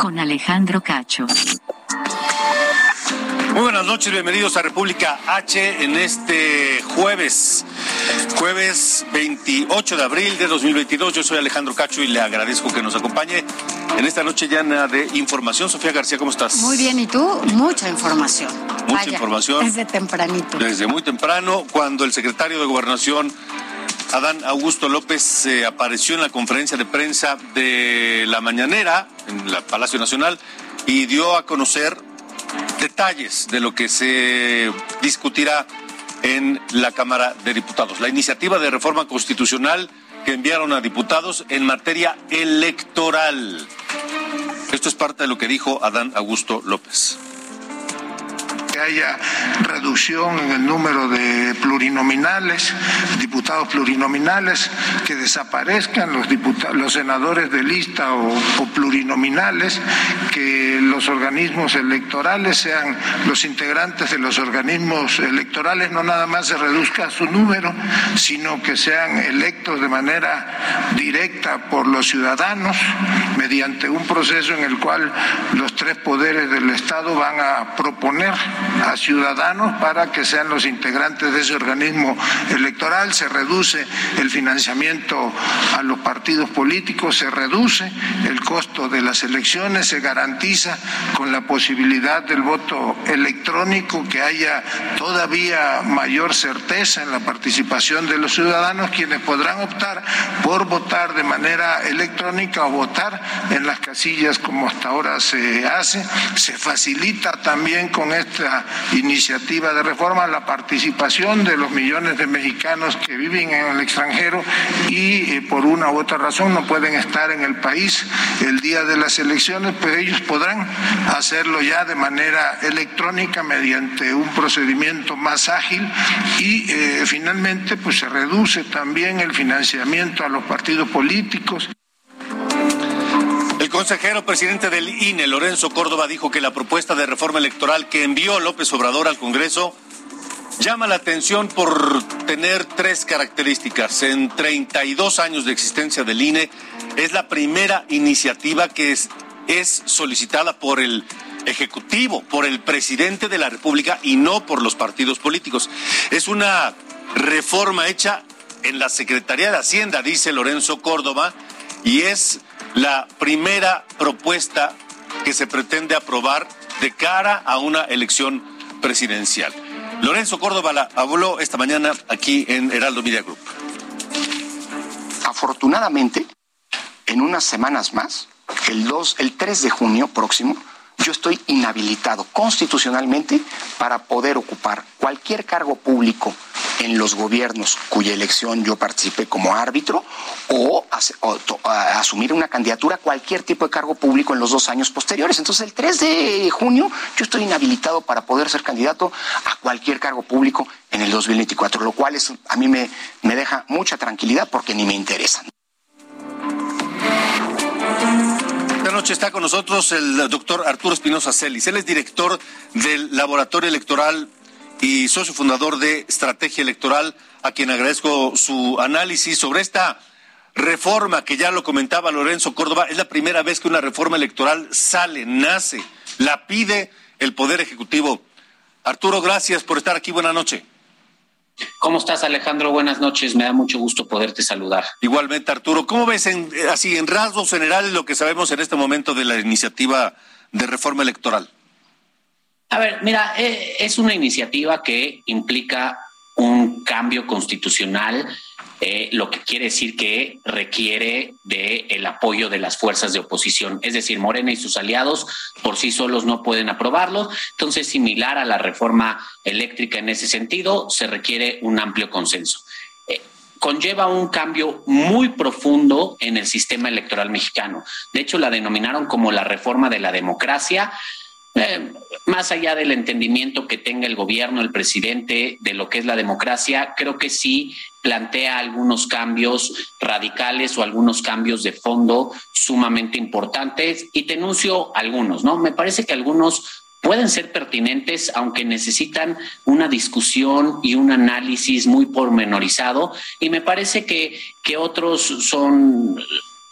Con Alejandro Cacho. Muy buenas noches, bienvenidos a República H en este jueves, jueves 28 de abril de 2022. Yo soy Alejandro Cacho y le agradezco que nos acompañe en esta noche llena de información. Sofía García, ¿cómo estás? Muy bien, ¿y tú? Mucha información. Mucha Vaya, información. Desde tempranito. Desde muy temprano, cuando el secretario de Gobernación, Adán Augusto López, eh, apareció en la conferencia de prensa de la mañanera en el Palacio Nacional y dio a conocer detalles de lo que se discutirá en la Cámara de Diputados. La iniciativa de reforma constitucional que enviaron a diputados en materia electoral. Esto es parte de lo que dijo Adán Augusto López. Haya reducción en el número de plurinominales, diputados plurinominales, que desaparezcan los, diputa- los senadores de lista o plurinominales, que los organismos electorales sean los integrantes de los organismos electorales, no nada más se reduzca su número, sino que sean electos de manera directa por los ciudadanos mediante un proceso en el cual los tres poderes del Estado van a proponer a ciudadanos para que sean los integrantes de ese organismo electoral. Se reduce el financiamiento a los partidos políticos, se reduce el costo de las elecciones, se garantiza con la posibilidad del voto electrónico que haya todavía mayor certeza en la participación de los ciudadanos, quienes podrán optar por votar de manera electrónica o votar en las casillas como hasta ahora se hace. Se facilita también con esta iniciativa de reforma la participación de los millones de mexicanos que viven en el extranjero y eh, por una u otra razón no pueden estar en el país el día de las elecciones, pues ellos podrán hacerlo ya de manera electrónica mediante un procedimiento más ágil y eh, finalmente pues se reduce también el financiamiento a los partidos políticos. El consejero presidente del INE, Lorenzo Córdoba, dijo que la propuesta de reforma electoral que envió López Obrador al Congreso llama la atención por tener tres características. En 32 años de existencia del INE, es la primera iniciativa que es, es solicitada por el Ejecutivo, por el presidente de la República y no por los partidos políticos. Es una reforma hecha en la Secretaría de Hacienda, dice Lorenzo Córdoba, y es la primera propuesta que se pretende aprobar de cara a una elección presidencial. Lorenzo Córdoba habló esta mañana aquí en Heraldo Media Group. Afortunadamente, en unas semanas más, el 2, el 3 de junio próximo, yo estoy inhabilitado constitucionalmente para poder ocupar cualquier cargo público en los gobiernos cuya elección yo participé como árbitro o, asumir una candidatura a cualquier tipo de cargo público en los dos años posteriores. Entonces, el 3 de junio yo estoy inhabilitado para poder ser candidato a cualquier cargo público en el 2024, lo cual es, a mí me, me deja mucha tranquilidad porque ni me interesan. Noche está con nosotros el doctor Arturo Espinosa Celis. Él es director del Laboratorio Electoral y socio fundador de Estrategia Electoral, a quien agradezco su análisis sobre esta reforma que ya lo comentaba Lorenzo Córdoba. Es la primera vez que una reforma electoral sale, nace, la pide el Poder Ejecutivo. Arturo, gracias por estar aquí. Buenas noches. ¿Cómo estás, Alejandro? Buenas noches. Me da mucho gusto poderte saludar. Igualmente, Arturo. ¿Cómo ves en, así en rasgos generales lo que sabemos en este momento de la iniciativa de reforma electoral? A ver, mira, eh, es una iniciativa que implica un cambio constitucional eh, lo que quiere decir que requiere de el apoyo de las fuerzas de oposición, es decir, Morena y sus aliados por sí solos no pueden aprobarlo, entonces similar a la reforma eléctrica en ese sentido, se requiere un amplio consenso. Eh, conlleva un cambio muy profundo en el sistema electoral mexicano. De hecho, la denominaron como la reforma de la democracia, eh, más allá del entendimiento que tenga el gobierno, el presidente, de lo que es la democracia, creo que sí plantea algunos cambios radicales o algunos cambios de fondo sumamente importantes y te anuncio algunos, ¿no? Me parece que algunos pueden ser pertinentes, aunque necesitan una discusión y un análisis muy pormenorizado, y me parece que, que otros son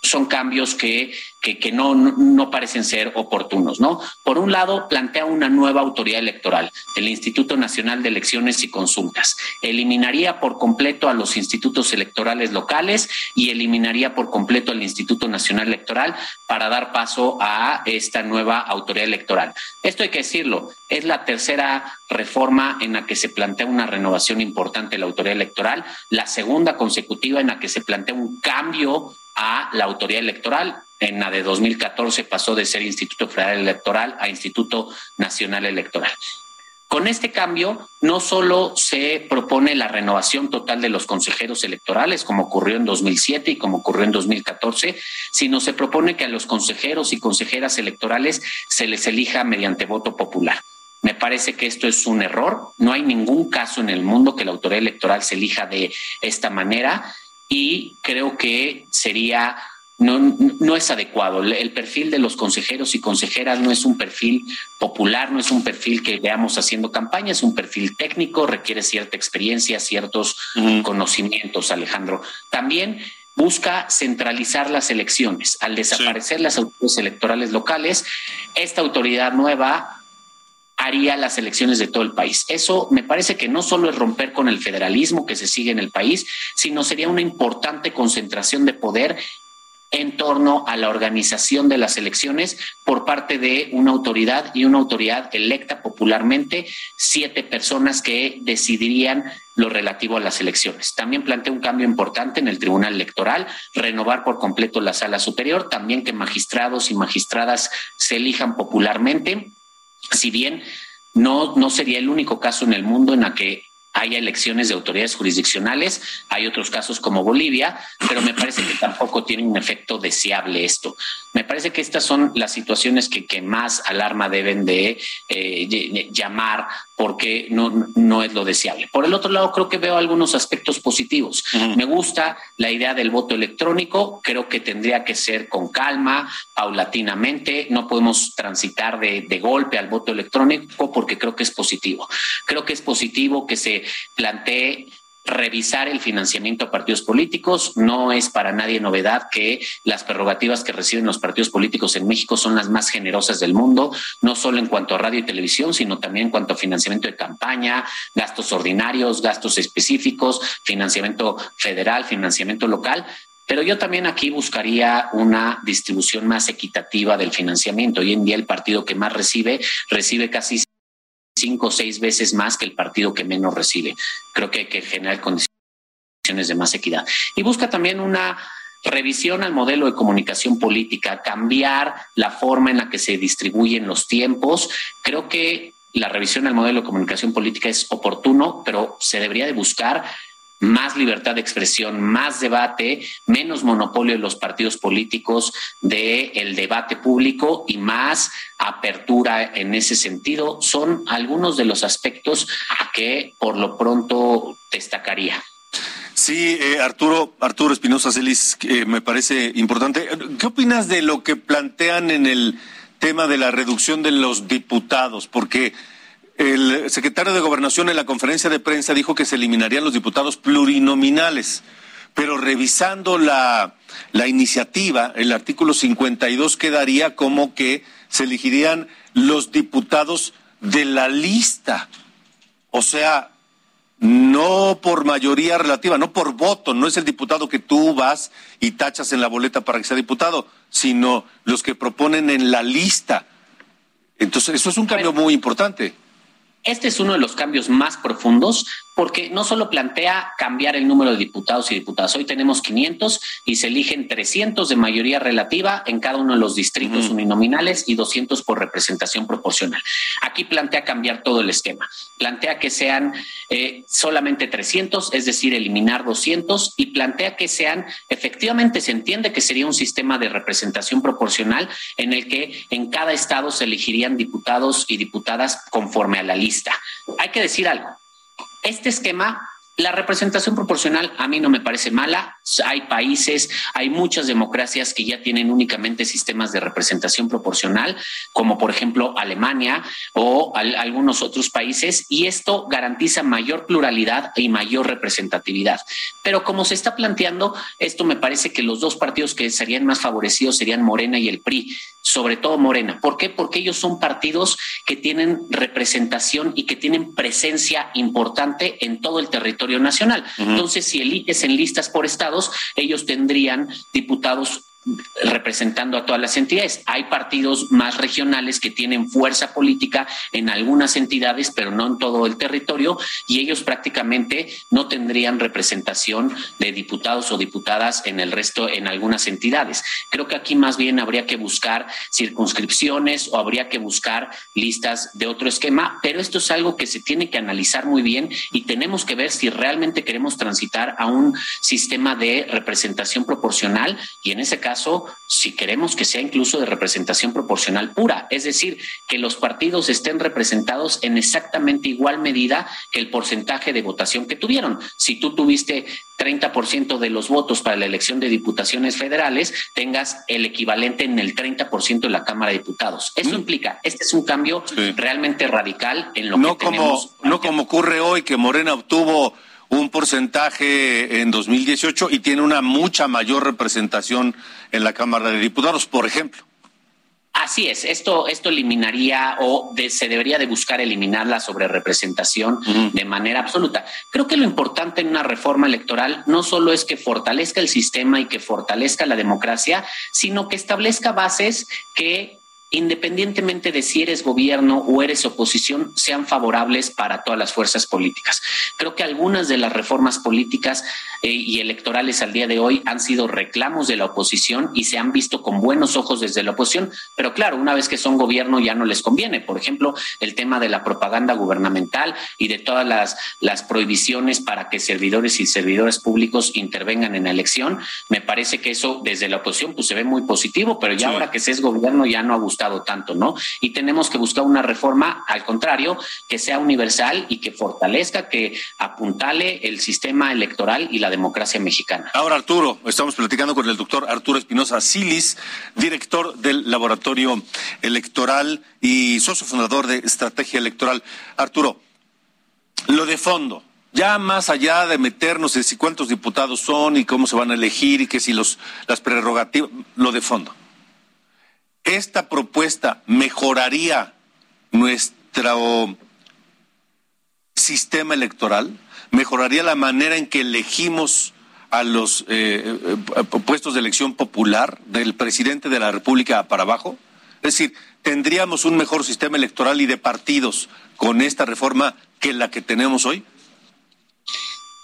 son cambios que, que, no, no, parecen ser oportunos, ¿no? Por un lado, plantea una nueva autoridad electoral, el Instituto Nacional de Elecciones y Consultas. Eliminaría por completo a los institutos electorales locales y eliminaría por completo al Instituto Nacional Electoral para dar paso a esta nueva autoridad electoral. Esto hay que decirlo, es la tercera reforma en la que se plantea una renovación importante de la autoridad electoral, la segunda consecutiva en la que se plantea un cambio a la autoridad electoral. En la de 2014 pasó de ser Instituto Federal Electoral a Instituto Nacional Electoral. Con este cambio, no solo se propone la renovación total de los consejeros electorales, como ocurrió en 2007 y como ocurrió en 2014, sino se propone que a los consejeros y consejeras electorales se les elija mediante voto popular. Me parece que esto es un error. No hay ningún caso en el mundo que la autoridad electoral se elija de esta manera y creo que sería no, no es adecuado. El perfil de los consejeros y consejeras no es un perfil popular, no es un perfil que veamos haciendo campaña, es un perfil técnico, requiere cierta experiencia, ciertos conocimientos, Alejandro. También busca centralizar las elecciones. Al desaparecer las autoridades electorales locales, esta autoridad nueva haría las elecciones de todo el país. Eso me parece que no solo es romper con el federalismo que se sigue en el país, sino sería una importante concentración de poder en torno a la organización de las elecciones por parte de una autoridad y una autoridad electa popularmente, siete personas que decidirían lo relativo a las elecciones. También plantea un cambio importante en el Tribunal Electoral, renovar por completo la sala superior, también que magistrados y magistradas se elijan popularmente si bien no, no sería el único caso en el mundo en la que haya elecciones de autoridades jurisdiccionales, hay otros casos como Bolivia, pero me parece que tampoco tiene un efecto deseable esto. Me parece que estas son las situaciones que, que más alarma deben de eh, llamar porque no, no es lo deseable. Por el otro lado, creo que veo algunos aspectos positivos. Me gusta la idea del voto electrónico, creo que tendría que ser con calma, paulatinamente, no podemos transitar de, de golpe al voto electrónico porque creo que es positivo. Creo que es positivo que se plantee revisar el financiamiento a partidos políticos. No es para nadie novedad que las prerrogativas que reciben los partidos políticos en México son las más generosas del mundo, no solo en cuanto a radio y televisión, sino también en cuanto a financiamiento de campaña, gastos ordinarios, gastos específicos, financiamiento federal, financiamiento local. Pero yo también aquí buscaría una distribución más equitativa del financiamiento. Hoy en día el partido que más recibe recibe casi cinco o seis veces más que el partido que menos recibe. Creo que hay que generar condiciones de más equidad. Y busca también una revisión al modelo de comunicación política, cambiar la forma en la que se distribuyen los tiempos. Creo que la revisión al modelo de comunicación política es oportuno, pero se debería de buscar más libertad de expresión, más debate, menos monopolio de los partidos políticos del el debate público y más apertura en ese sentido. Son algunos de los aspectos que por lo pronto destacaría. Sí, eh, Arturo, Arturo Espinosa Celis, eh, me parece importante. ¿Qué opinas de lo que plantean en el tema de la reducción de los diputados? Porque el secretario de Gobernación en la conferencia de prensa dijo que se eliminarían los diputados plurinominales, pero revisando la, la iniciativa, el artículo 52 quedaría como que se elegirían los diputados de la lista. O sea, no por mayoría relativa, no por voto, no es el diputado que tú vas y tachas en la boleta para que sea diputado, sino los que proponen en la lista. Entonces, eso es un cambio muy importante. Este es uno de los cambios más profundos porque no solo plantea cambiar el número de diputados y diputadas. Hoy tenemos 500 y se eligen 300 de mayoría relativa en cada uno de los distritos uninominales y 200 por representación proporcional. Aquí plantea cambiar todo el esquema. Plantea que sean eh, solamente 300, es decir, eliminar 200 y plantea que sean, efectivamente se entiende que sería un sistema de representación proporcional en el que en cada estado se elegirían diputados y diputadas conforme a la lista. Hay que decir algo este esquema la representación proporcional a mí no me parece mala. Hay países, hay muchas democracias que ya tienen únicamente sistemas de representación proporcional, como por ejemplo Alemania o algunos otros países, y esto garantiza mayor pluralidad y mayor representatividad. Pero como se está planteando, esto me parece que los dos partidos que serían más favorecidos serían Morena y el PRI sobre todo Morena. ¿Por qué? Porque ellos son partidos que tienen representación y que tienen presencia importante en todo el territorio nacional. Entonces, si eliges en listas por ellos tendrían diputados representando a todas las entidades. Hay partidos más regionales que tienen fuerza política en algunas entidades, pero no en todo el territorio, y ellos prácticamente no tendrían representación de diputados o diputadas en el resto, en algunas entidades. Creo que aquí más bien habría que buscar circunscripciones o habría que buscar listas de otro esquema, pero esto es algo que se tiene que analizar muy bien y tenemos que ver si realmente queremos transitar a un sistema de representación proporcional y en ese caso si queremos que sea incluso de representación proporcional pura, es decir, que los partidos estén representados en exactamente igual medida que el porcentaje de votación que tuvieron. Si tú tuviste 30% de los votos para la elección de diputaciones federales, tengas el equivalente en el 30% de la Cámara de Diputados. Eso mm. implica, este es un cambio realmente radical en lo no que como, tenemos. No como ocurre hoy, que Morena obtuvo un porcentaje en 2018 y tiene una mucha mayor representación en la Cámara de Diputados, por ejemplo. Así es, esto, esto eliminaría o se debería de buscar eliminar la sobrerepresentación de manera absoluta. Creo que lo importante en una reforma electoral no solo es que fortalezca el sistema y que fortalezca la democracia, sino que establezca bases que independientemente de si eres gobierno o eres oposición, sean favorables para todas las fuerzas políticas. Creo que algunas de las reformas políticas eh, y electorales al día de hoy han sido reclamos de la oposición y se han visto con buenos ojos desde la oposición, pero claro, una vez que son gobierno ya no les conviene. Por ejemplo, el tema de la propaganda gubernamental y de todas las, las prohibiciones para que servidores y servidores públicos intervengan en la elección, me parece que eso desde la oposición pues se ve muy positivo, pero ya ahora que se es gobierno ya no ha gustado tanto, ¿no? Y tenemos que buscar una reforma, al contrario, que sea universal y que fortalezca, que apuntale el sistema electoral y la democracia mexicana. Ahora, Arturo, estamos platicando con el doctor Arturo Espinosa Silis, director del Laboratorio Electoral y socio fundador de Estrategia Electoral. Arturo, lo de fondo, ya más allá de meternos en si cuántos diputados son y cómo se van a elegir y que si los las prerrogativas, lo de fondo esta propuesta mejoraría nuestro sistema electoral, mejoraría la manera en que elegimos a los eh, eh, puestos de elección popular del presidente de la República para abajo? Es decir, ¿tendríamos un mejor sistema electoral y de partidos con esta reforma que la que tenemos hoy?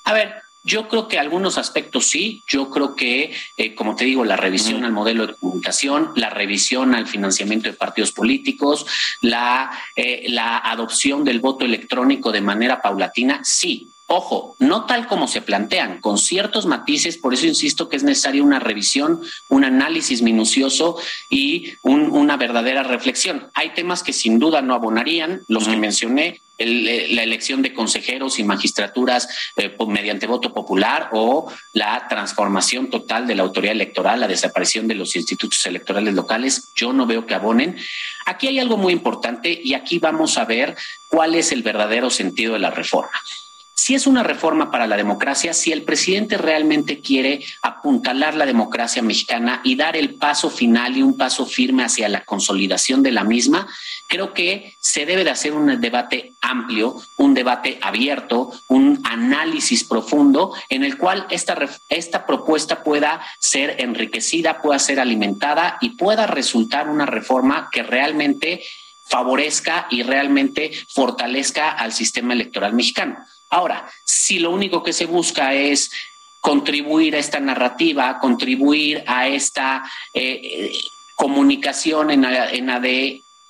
A ver, yo creo que algunos aspectos sí. Yo creo que, eh, como te digo, la revisión al modelo de comunicación, la revisión al financiamiento de partidos políticos, la, eh, la adopción del voto electrónico de manera paulatina, sí. Ojo, no tal como se plantean, con ciertos matices, por eso insisto que es necesaria una revisión, un análisis minucioso y una verdadera reflexión. Hay temas que sin duda no abonarían, los que mencioné, eh, la elección de consejeros y magistraturas eh, mediante voto popular o la transformación total de la autoridad electoral, la desaparición de los institutos electorales locales, yo no veo que abonen. Aquí hay algo muy importante y aquí vamos a ver cuál es el verdadero sentido de la reforma. Si es una reforma para la democracia, si el presidente realmente quiere apuntalar la democracia mexicana y dar el paso final y un paso firme hacia la consolidación de la misma, creo que se debe de hacer un debate amplio, un debate abierto, un análisis profundo en el cual esta, esta propuesta pueda ser enriquecida, pueda ser alimentada y pueda resultar una reforma que realmente favorezca y realmente fortalezca al sistema electoral mexicano. Ahora, si lo único que se busca es contribuir a esta narrativa, contribuir a esta eh, comunicación en,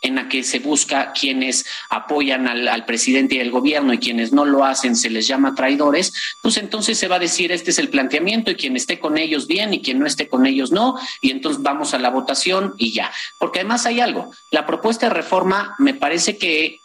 en la que se busca quienes apoyan al, presidente y al gobierno y quienes no lo hacen se les llama traidores, pues entonces se va a decir este es el planteamiento y quien esté con ellos bien y quien no esté con ellos no, y entonces vamos a la votación y ya. Porque además hay algo, la propuesta de reforma me parece que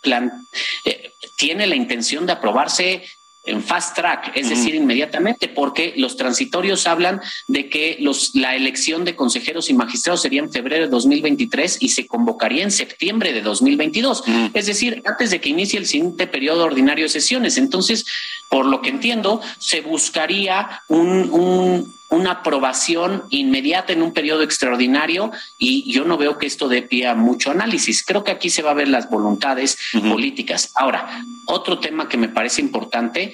eh, tiene la intención de aprobarse en fast track, es decir, inmediatamente, porque los transitorios hablan de que los, la elección de consejeros y magistrados sería en febrero de 2023 y se convocaría en septiembre de 2022, es decir, antes de que inicie el siguiente periodo ordinario de sesiones. Entonces, por lo que entiendo, se buscaría un, un una aprobación inmediata en un periodo extraordinario y yo no veo que esto dé pie a mucho análisis. Creo que aquí se va a ver las voluntades políticas. Ahora, otro tema que me parece importante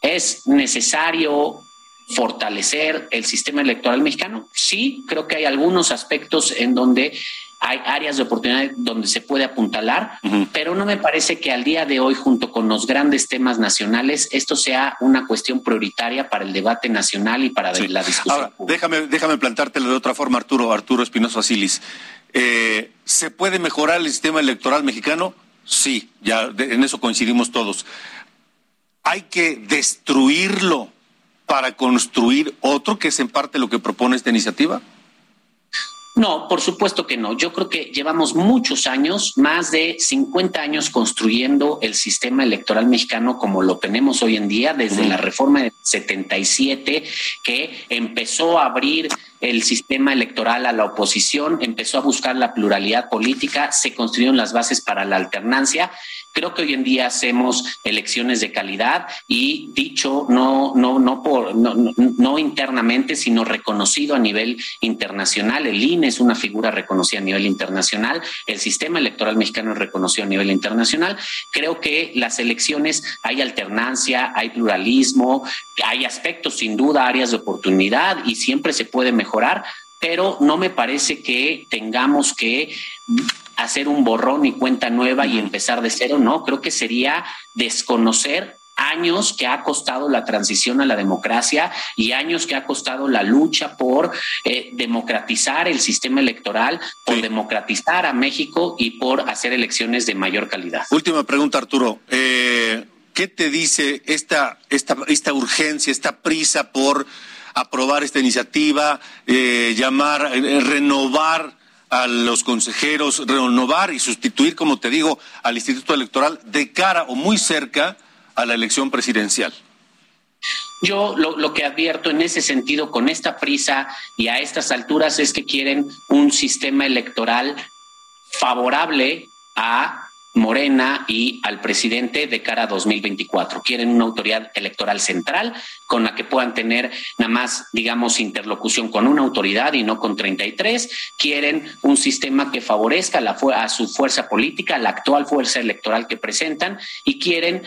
es necesario fortalecer el sistema electoral mexicano. Sí, creo que hay algunos aspectos en donde hay áreas de oportunidad donde se puede apuntalar, pero no me parece que al día de hoy, junto con los grandes temas nacionales, esto sea una cuestión prioritaria para el debate nacional y para la discusión. déjame, déjame plantártelo de otra forma, Arturo, Arturo Espinosa Silis. Eh, ¿Se puede mejorar el sistema electoral mexicano? Sí, ya en eso coincidimos todos. Hay que destruirlo para construir otro, que es en parte lo que propone esta iniciativa. No, por supuesto que no. Yo creo que llevamos muchos años, más de 50 años construyendo el sistema electoral mexicano como lo tenemos hoy en día, desde la reforma de 77, que empezó a abrir el sistema electoral a la oposición, empezó a buscar la pluralidad política, se construyeron las bases para la alternancia Creo que hoy en día hacemos elecciones de calidad y dicho no, no, no por no, internamente, sino reconocido a nivel internacional. El INE es una figura reconocida a nivel internacional, el sistema electoral mexicano es reconocido a nivel internacional. Creo que las elecciones hay alternancia, hay pluralismo, hay aspectos sin duda, áreas de oportunidad y siempre se puede mejorar, pero no me parece que tengamos que hacer un borrón y cuenta nueva y empezar de cero, no, creo que sería desconocer años que ha costado la transición a la democracia y años que ha costado la lucha por eh, democratizar el sistema electoral, por democratizar a México y por hacer elecciones de mayor calidad. Última pregunta, Arturo. Eh, ¿Qué te dice esta, esta, esta urgencia, esta prisa por aprobar esta iniciativa, eh, llamar, renovar a los consejeros, renovar y sustituir, como te digo, al Instituto Electoral de cara o muy cerca a la elección presidencial? Yo lo, lo, que advierto en ese sentido con esta prisa y a estas alturas es que quieren un sistema electoral favorable a Morena y al presidente de cara a 2024. Quieren una autoridad electoral central con la que puedan tener nada más, digamos, interlocución con una autoridad y no con 33. Quieren un sistema que favorezca la, a su fuerza política, la actual fuerza electoral que presentan y quieren,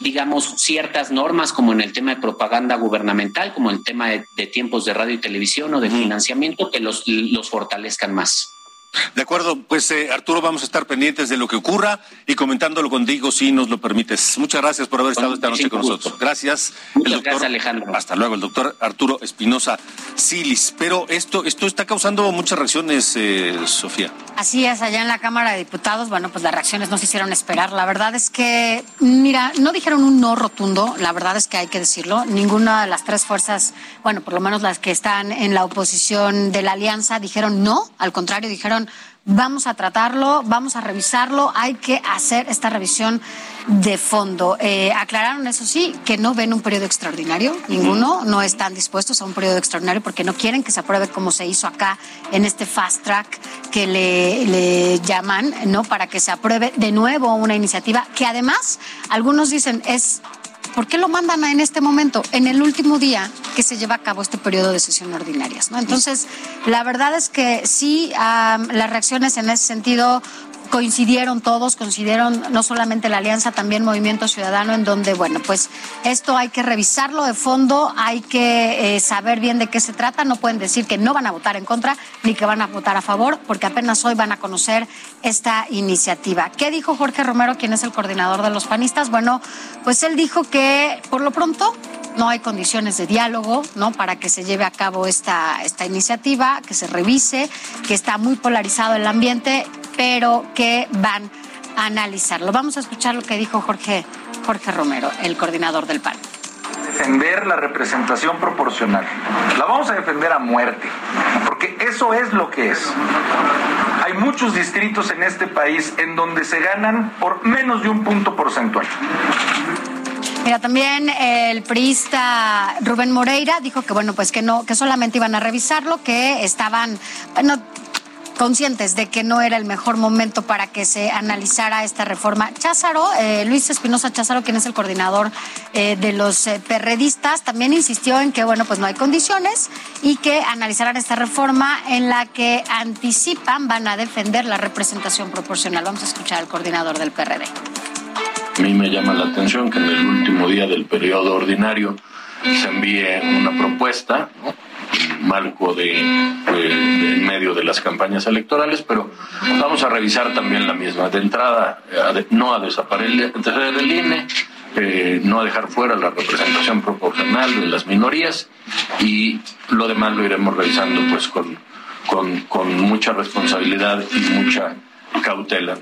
digamos, ciertas normas como en el tema de propaganda gubernamental, como el tema de, tiempos de radio y televisión o de financiamiento que los, los fortalezcan más. De acuerdo, pues eh, Arturo, vamos a estar pendientes de lo que ocurra y comentándolo contigo si nos lo permites. Muchas gracias por haber estado esta noche con nosotros. Gracias. gracias, Alejandro. Hasta luego, el doctor Arturo Espinosa Silis. Pero esto, esto está causando muchas reacciones, eh, Sofía. Así es, allá en la Cámara de Diputados, bueno, pues las reacciones no se hicieron esperar. La verdad es que, mira, no dijeron un no rotundo, la verdad es que hay que decirlo. Ninguna de las tres fuerzas, bueno, por lo menos las que están en la oposición de la alianza, dijeron no, al contrario, dijeron vamos a tratarlo, vamos a revisarlo, hay que hacer esta revisión de fondo. Eh, aclararon, eso sí, que no ven un periodo extraordinario, ninguno, no están dispuestos a un periodo extraordinario porque no quieren que se apruebe como se hizo acá en este fast track que le, le llaman, ¿no? Para que se apruebe de nuevo una iniciativa que además algunos dicen es ¿por qué lo mandan en este momento, en el último día que se lleva a cabo este periodo de sesión ordinarias? ¿no? Entonces, la verdad es que sí, las reacciones en ese sentido coincidieron todos, coincidieron no solamente la Alianza, también Movimiento Ciudadano, en donde, bueno, pues esto hay que revisarlo de fondo, hay que eh, saber bien de qué se trata, no pueden decir que no van a votar en contra ni que van a votar a favor, porque apenas hoy van a conocer esta iniciativa. ¿Qué dijo Jorge Romero, quien es el coordinador de los panistas? Bueno, pues él dijo que por lo pronto no hay condiciones de diálogo, ¿no? Para que se lleve a cabo esta, esta iniciativa, que se revise, que está muy polarizado el ambiente, pero que van a analizarlo. Vamos a escuchar lo que dijo Jorge, Jorge Romero, el coordinador del PAN defender la representación proporcional. La vamos a defender a muerte, porque eso es lo que es. Hay muchos distritos en este país en donde se ganan por menos de un punto porcentual. Mira, también el priista Rubén Moreira dijo que bueno, pues que no, que solamente iban a revisarlo, que estaban, bueno, conscientes de que no era el mejor momento para que se analizara esta reforma. Cházaro, eh, Luis Espinosa Cházaro, quien es el coordinador eh, de los eh, perredistas, también insistió en que, bueno, pues no hay condiciones y que analizarán esta reforma en la que anticipan van a defender la representación proporcional. Vamos a escuchar al coordinador del PRD. A mí me llama la atención que en el último día del periodo ordinario se envíe una propuesta, en marco de, en medio de las campañas electorales, pero vamos a revisar también la misma. De entrada, no a desaparecer el INE, eh, no a dejar fuera la representación proporcional de las minorías y lo demás lo iremos revisando pues con, con, con mucha responsabilidad y mucha cautela.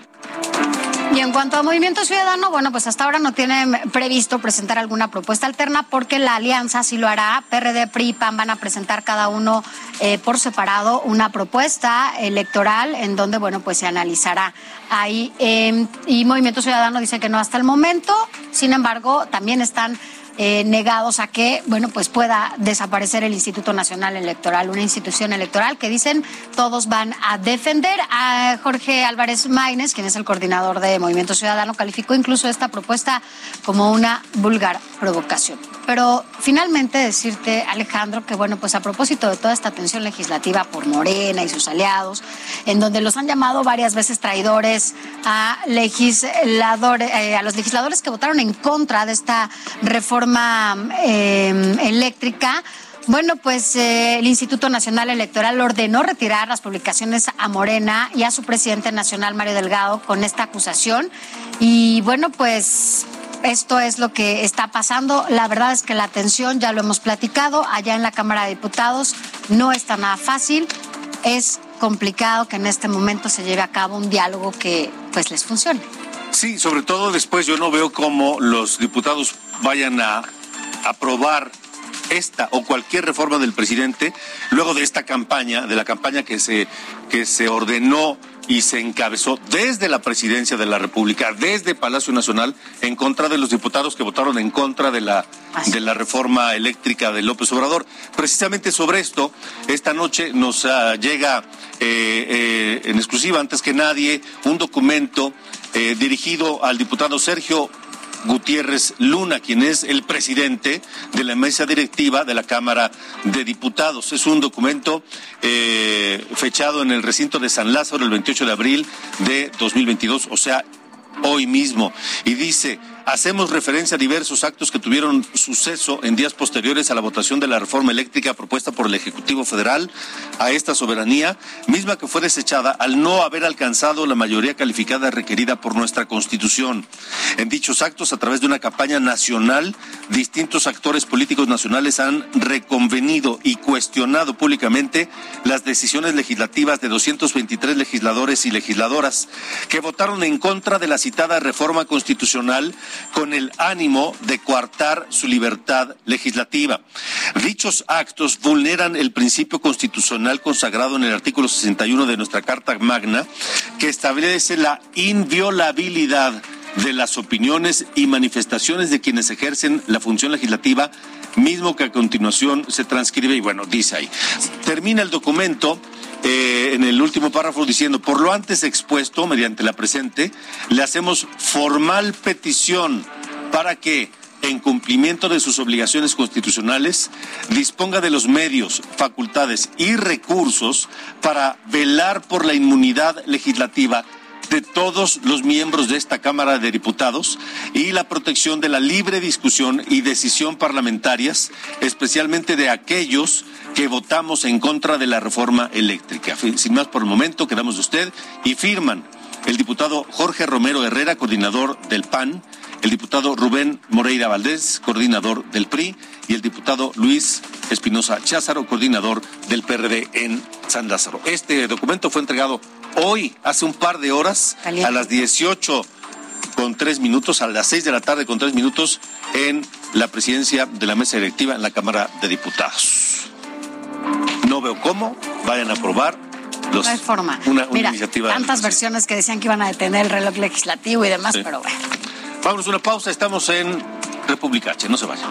Y en cuanto a Movimiento Ciudadano, bueno, pues hasta ahora no tienen previsto presentar alguna propuesta alterna porque la alianza sí lo hará. PRD, PRI, PAN van a presentar cada uno eh, por separado una propuesta electoral en donde, bueno, pues se analizará ahí. Em, y Movimiento Ciudadano dice que no hasta el momento. Sin embargo, también están eh, negados a que, bueno, pues pueda desaparecer el Instituto Nacional Electoral, una institución electoral que dicen todos van a defender. A Jorge Álvarez Maínez, quien es el coordinador de Movimiento Ciudadano, calificó incluso esta propuesta como una vulgar provocación. Pero finalmente decirte, Alejandro, que bueno, pues a propósito de toda esta tensión legislativa por Morena y sus aliados, en donde los han llamado varias veces traidores a legisladores, eh, a los legisladores que votaron en contra de esta reforma eh, eléctrica. Bueno, pues eh, el Instituto Nacional Electoral ordenó retirar las publicaciones a Morena y a su presidente nacional, Mario Delgado, con esta acusación. Y bueno, pues esto es lo que está pasando. La verdad es que la atención, ya lo hemos platicado, allá en la Cámara de Diputados no está nada fácil. Es complicado que en este momento se lleve a cabo un diálogo que pues les funcione. Sí, sobre todo después yo no veo cómo los diputados vayan a aprobar esta o cualquier reforma del presidente luego de esta campaña, de la campaña que se, que se ordenó y se encabezó desde la presidencia de la República, desde Palacio Nacional, en contra de los diputados que votaron en contra de la, de la reforma eléctrica de López Obrador. Precisamente sobre esto, esta noche nos ah, llega eh, eh, en exclusiva, antes que nadie, un documento eh, dirigido al diputado Sergio Gutiérrez Luna, quien es el presidente de la mesa directiva de la Cámara de Diputados. Es un documento eh, fechado en el recinto de San Lázaro el 28 de abril de 2022, o sea, hoy mismo. Y dice, hacemos referencia a diversos actos que tuvieron suceso en días posteriores a la votación de la reforma eléctrica propuesta por el Ejecutivo Federal a esta soberanía, misma que fue desechada al no haber alcanzado la mayoría calificada requerida por nuestra Constitución. En dichos actos, a través de una campaña nacional, distintos actores políticos nacionales han reconvenido y cuestionado públicamente las decisiones legislativas de 223 legisladores y legisladoras que votaron en contra de la citada reforma constitucional con el ánimo de coartar su libertad legislativa. Dichos actos vulneran el principio constitucional consagrado en el artículo 61 de nuestra Carta Magna, que establece la inviolabilidad de las opiniones y manifestaciones de quienes ejercen la función legislativa, mismo que a continuación se transcribe y bueno, dice ahí. Termina el documento eh, en el último párrafo diciendo, por lo antes expuesto, mediante la presente, le hacemos formal petición para que en cumplimiento de sus obligaciones constitucionales, disponga de los medios, facultades y recursos para velar por la inmunidad legislativa de todos los miembros de esta Cámara de Diputados y la protección de la libre discusión y decisión parlamentarias, especialmente de aquellos que votamos en contra de la reforma eléctrica. Sin más por el momento, quedamos de usted y firman el diputado Jorge Romero Herrera, coordinador del PAN, el diputado Rubén Moreira Valdés, coordinador del PRI, y el diputado Luis Espinosa Cházaro, coordinador del PRD en San Lázaro. Este documento fue entregado hoy, hace un par de horas, a las 18 con tres minutos, a las 6 de la tarde con tres minutos, en la presidencia de la mesa directiva en la Cámara de Diputados. No veo cómo vayan a aprobar los, no hay forma. Una, Mira, iniciativa. Tantas versiones que decían que iban a detener el reloj legislativo y demás, Sí. pero bueno. Vámonos a una pausa, estamos en República H, no se vayan.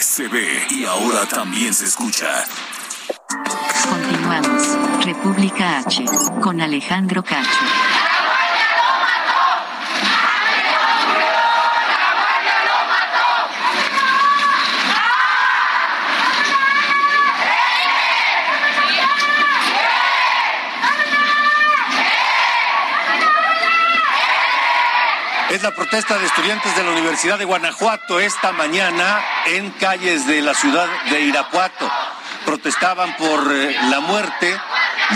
Se ve y ahora también se escucha. Continuamos. República H. Con Alejandro Cacho. Es la protesta de estudiantes de la Universidad de Guanajuato esta mañana en calles de la ciudad de Irapuato. Protestaban por eh, la muerte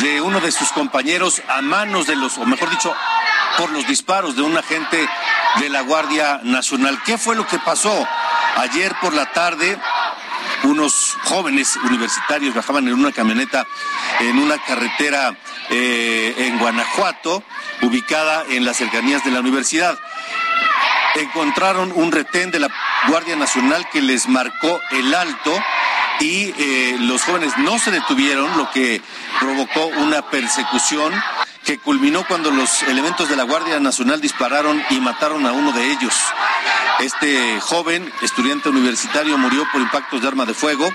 de uno de sus compañeros a manos de los, o mejor dicho, por los disparos de un agente de la Guardia Nacional. ¿Qué fue lo que pasó? Ayer por la tarde, unos jóvenes universitarios bajaban en una camioneta en una carretera eh, en Guanajuato, ubicada en las cercanías de la universidad. Encontraron un retén de la Guardia Nacional que les marcó el alto y eh, los jóvenes no se detuvieron, lo que provocó una persecución que culminó cuando los elementos de la Guardia Nacional dispararon y mataron a uno de ellos. Este joven, estudiante universitario, murió por impactos de arma de fuego.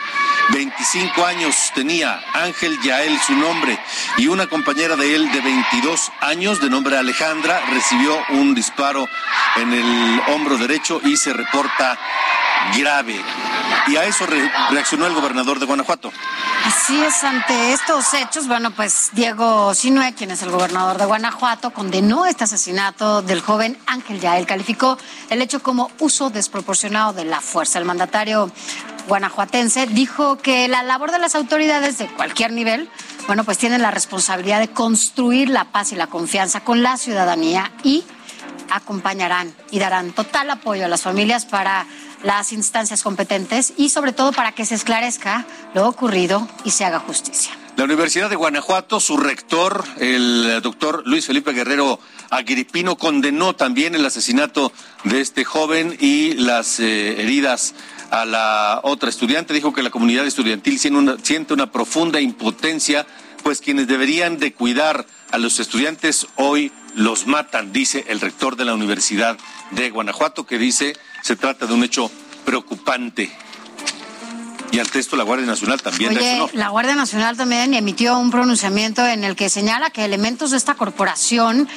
25 años tenía Ángel Yael su nombre y una compañera de él de 22 años de nombre Alejandra recibió un disparo en el hombro derecho y se reporta grave. Y a eso re- reaccionó el gobernador de Guanajuato. Así es, ante estos hechos, bueno, pues Diego Sinue, quien es el gobernador de Guanajuato, condenó este asesinato del joven Ángel Yael. Calificó el hecho como uso desproporcionado de la fuerza. El mandatario guanajuatense dijo que la labor de las autoridades de cualquier nivel, bueno, pues tienen la responsabilidad de construir la paz y la confianza con la ciudadanía y acompañarán y darán total apoyo a las familias para las instancias competentes y sobre todo para que se esclarezca lo ocurrido y se haga justicia. La Universidad de Guanajuato, su rector, el doctor Luis Felipe Guerrero Aguiripino, condenó también el asesinato de este joven y las eh, heridas a la otra estudiante. Dijo que la comunidad estudiantil siente una, siente una profunda impotencia, pues quienes deberían de cuidar a los estudiantes hoy los matan, dice el rector de la Universidad de Guanajuato, que dice se trata de un hecho preocupante. Y ante esto la Guardia Nacional también Oye, reaccionó. la Guardia Nacional también emitió un pronunciamiento en el que señala que elementos de esta corporación,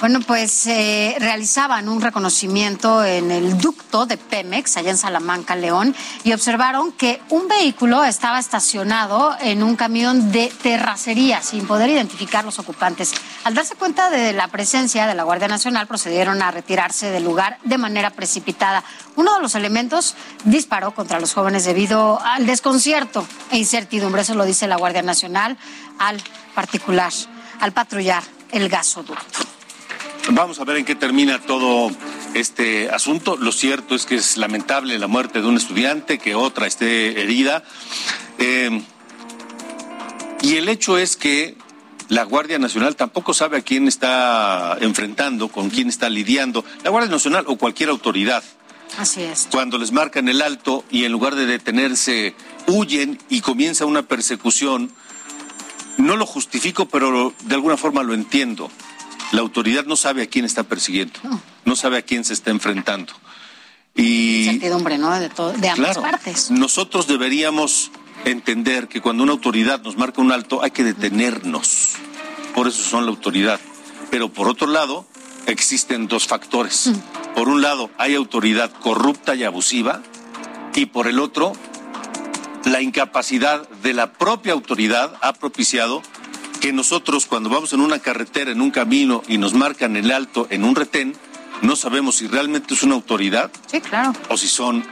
bueno, pues eh, realizaban un reconocimiento en el ducto de Pemex, allá en Salamanca, León, y observaron que un vehículo estaba estacionado en un camión de terracería sin poder identificar los ocupantes. Al darse cuenta de la presencia de la Guardia Nacional, procedieron a retirarse del lugar de manera precipitada. Uno de los elementos disparó contra los jóvenes debido al desconcierto e incertidumbre, eso lo dice la Guardia Nacional, al particular, al patrullar el gasoducto. Vamos a ver en qué termina todo este asunto. Lo cierto es que es lamentable la muerte de un estudiante, que otra esté herida. Eh, y el hecho es que la Guardia Nacional tampoco sabe a quién está enfrentando, con quién está lidiando. La Guardia Nacional o cualquier autoridad. Así es. Cuando les marcan el alto y en lugar de detenerse huyen y comienza una persecución, no lo justifico, pero de alguna forma lo entiendo. La autoridad no sabe a quién está persiguiendo, no, sabe a quién se está enfrentando. Y Incertidumbre, ¿no? De, de ambas partes. Nosotros deberíamos entender que cuando una autoridad nos marca un alto hay que detenernos. Por eso son la autoridad. Pero por otro lado, existen dos factores. Mm. Por un lado, hay autoridad corrupta y abusiva y por el otro, la incapacidad de la propia autoridad ha propiciado que nosotros cuando vamos en una carretera, en un camino y nos marcan el alto en un retén, no sabemos si realmente es una autoridad sí, claro. o si son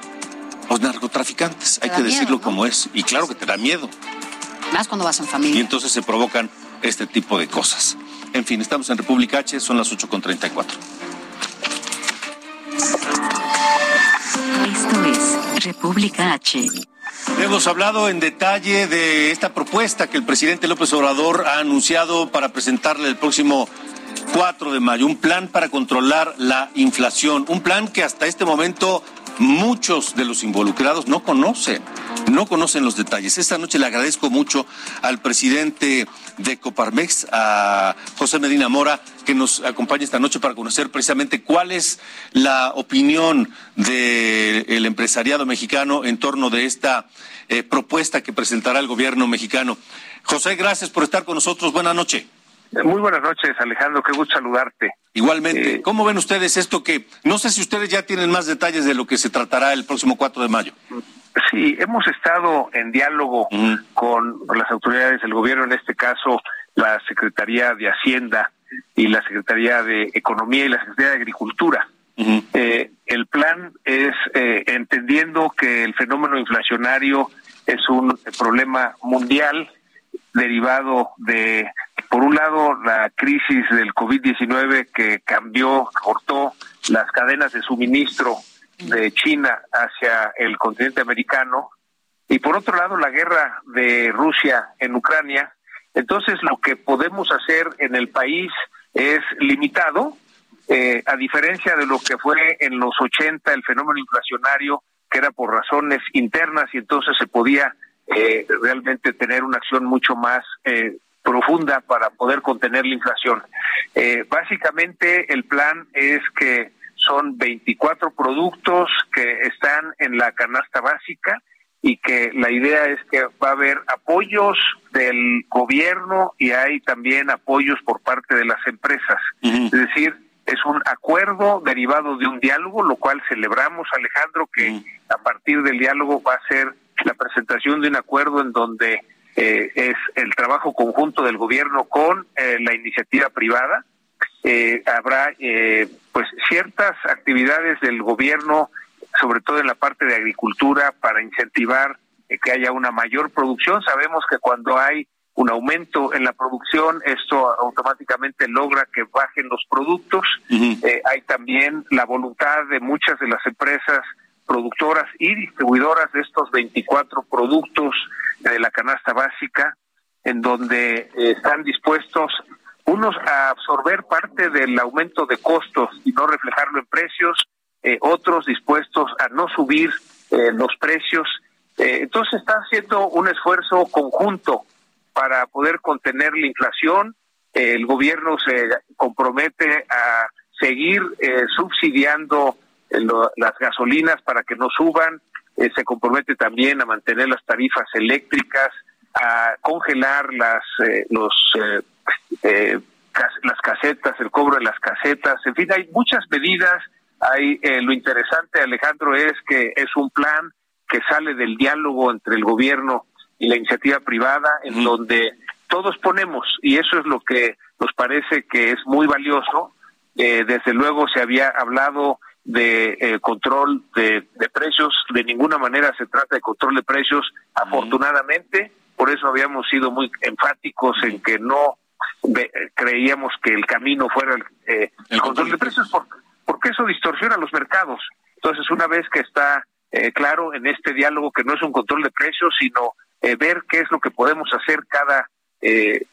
los narcotraficantes, hay que decirlo como es. Y claro que te da miedo. Más cuando vas en familia. Y entonces se provocan este tipo de cosas. En fin, estamos en República H, son las 8.34. Esto es República H. Hemos hablado en detalle de esta propuesta que el presidente López Obrador ha anunciado para presentarle el próximo 4 de mayo, un plan para controlar la inflación, un plan que hasta este momento muchos de los involucrados no conocen, no conocen los detalles. Esta noche le agradezco mucho al presidente de Coparmex, a José Medina Mora, que nos acompaña esta noche para conocer precisamente cuál es la opinión del empresariado mexicano en torno de esta eh, propuesta que presentará el gobierno mexicano. José, gracias por estar con nosotros. Buenas noches. Muy buenas noches, Alejandro. Qué gusto saludarte. Igualmente. Eh, ¿Cómo ven ustedes esto que no sé si ustedes ya tienen más detalles de lo que se tratará el próximo 4 de mayo? Sí, hemos estado en diálogo con las autoridades del gobierno, en este caso la Secretaría de Hacienda y la Secretaría de Economía y la Secretaría de Agricultura. Eh, el plan es eh, entendiendo que el fenómeno inflacionario es un problema mundial derivado de por un lado, la crisis del COVID-19 que cambió, cortó las cadenas de suministro de China hacia el continente americano, y por otro lado, la guerra de Rusia en Ucrania. Entonces, lo que podemos hacer en el país es limitado, eh, a diferencia de lo que fue en los 80 el fenómeno inflacionario, que era por razones internas y entonces se podía eh, realmente tener una acción mucho más eh, profunda para poder contener la inflación. Eh, básicamente el plan es que son 24 productos que están en la canasta básica y que la idea es que va a haber apoyos del gobierno y hay también apoyos por parte de las empresas. Es decir, es un acuerdo derivado de un diálogo, lo cual celebramos, Alejandro, que a partir del diálogo va a ser la presentación de un acuerdo en donde eh, es el trabajo conjunto del gobierno con eh, la iniciativa privada. Eh, habrá pues ciertas actividades del gobierno, sobre todo en la parte de agricultura, para incentivar que haya una mayor producción. Sabemos que cuando hay un aumento en la producción, esto automáticamente logra que bajen los productos. hay también la voluntad de muchas de las empresas productoras y distribuidoras de estos 24 productos de la canasta básica, en donde eh, están dispuestos unos a absorber parte del aumento de costos y no reflejarlo en precios, eh, otros dispuestos a no subir eh, los precios. entonces está haciendo un esfuerzo conjunto para poder contener la inflación. el gobierno se compromete a seguir subsidiando las gasolinas para que no suban, eh, se compromete también a mantener las tarifas eléctricas, a congelar las eh, los eh, las casetas, el cobro de las casetas, en fin, hay muchas medidas. Hay lo interesante, Alejandro, es que es un plan que sale del diálogo entre el gobierno y la iniciativa privada, en donde todos ponemos, y eso es lo que nos parece que es muy valioso. Eh, desde luego se había hablado de eh, control de, precios, de ninguna manera se trata de control de precios, afortunadamente, por eso habíamos sido muy enfáticos en que no creíamos que el camino fuera el, eh, control de precios, porque eso distorsiona los mercados. Entonces, una vez que está eh, claro en este diálogo que no es un control de precios, sino ver qué es lo que podemos hacer cada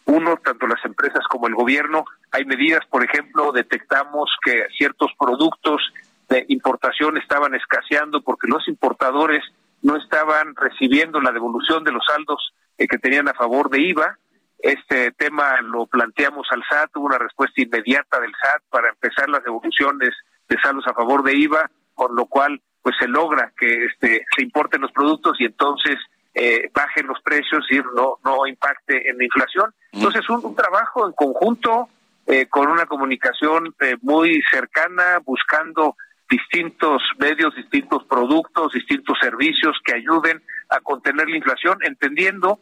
uno, tanto las empresas como el gobierno. Hay medidas, por ejemplo, detectamos que ciertos productos de importación estaban escaseando porque los importadores no estaban recibiendo la devolución de los saldos eh, que tenían a favor de IVA. Este tema lo planteamos al SAT, hubo una respuesta inmediata del SAT para empezar las devoluciones de saldos a favor de IVA, con lo cual pues se logra que este se importen los productos y entonces eh, bajen los precios y no no impacte en la inflación. Entonces un, un trabajo en conjunto eh, con una comunicación muy cercana, buscando distintos medios, distintos productos, distintos servicios que ayuden a contener la inflación, entendiendo